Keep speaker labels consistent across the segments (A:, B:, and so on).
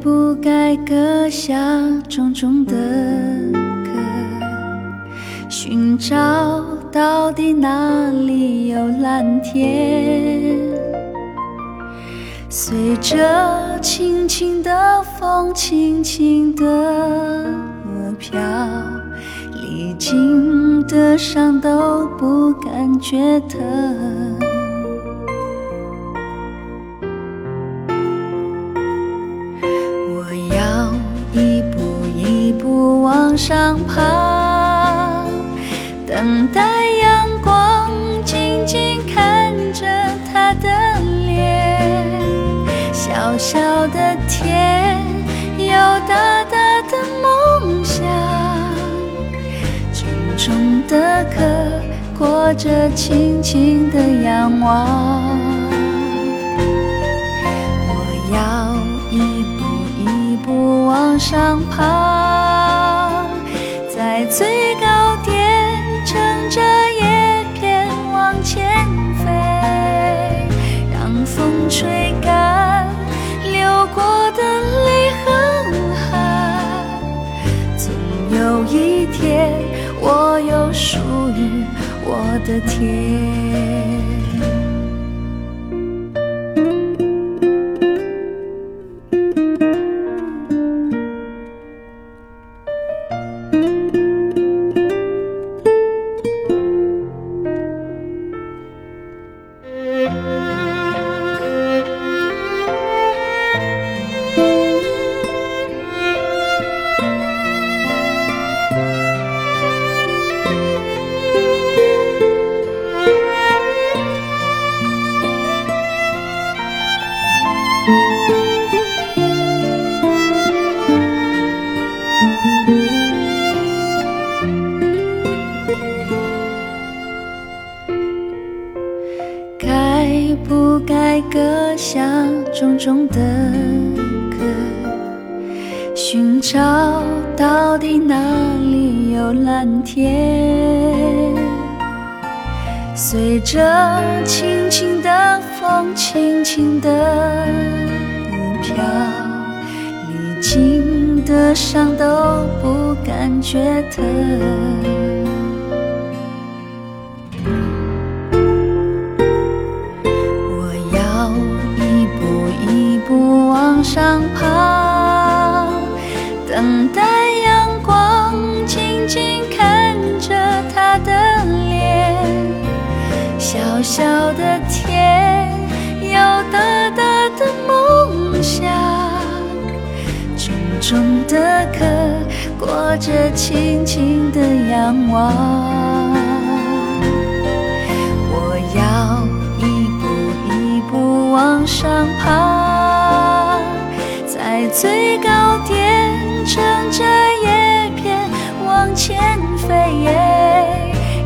A: 不该搁下重重的壳？寻找到底哪里有蓝天？随着轻轻的风，轻轻的飘，历经的伤都不感觉疼。往上爬，等待阳光，静静看着他的脸。小小的天，有大大的梦想，重重的壳，裹着轻轻的仰望。我要一步一步往上爬，属于我的天。该不该搁下重重的壳？寻找到底哪里有蓝天？随着轻轻的风，轻轻的飘，历经的伤都不感觉疼。我要一步一步往上爬，等待阳光，静静看着他的脸。小小的天，有大的壳，裹着轻轻的仰望。我要一步一步往上爬，在最高点乘着叶片往前飞，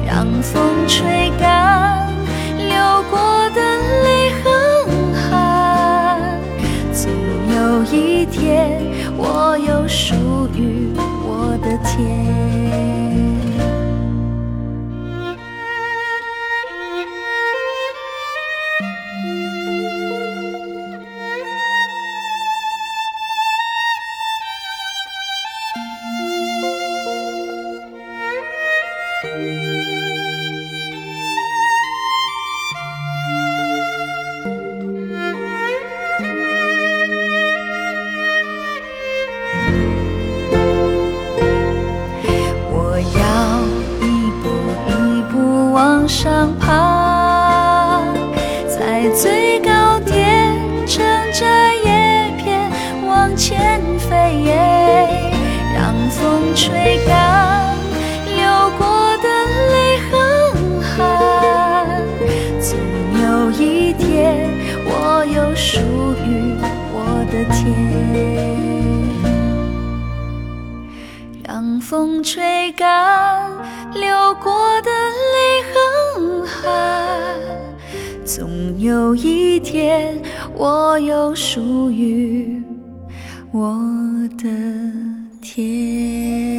A: 让风吹干天。让风吹干流过的泪和汗，总有一天，我有属于我的天。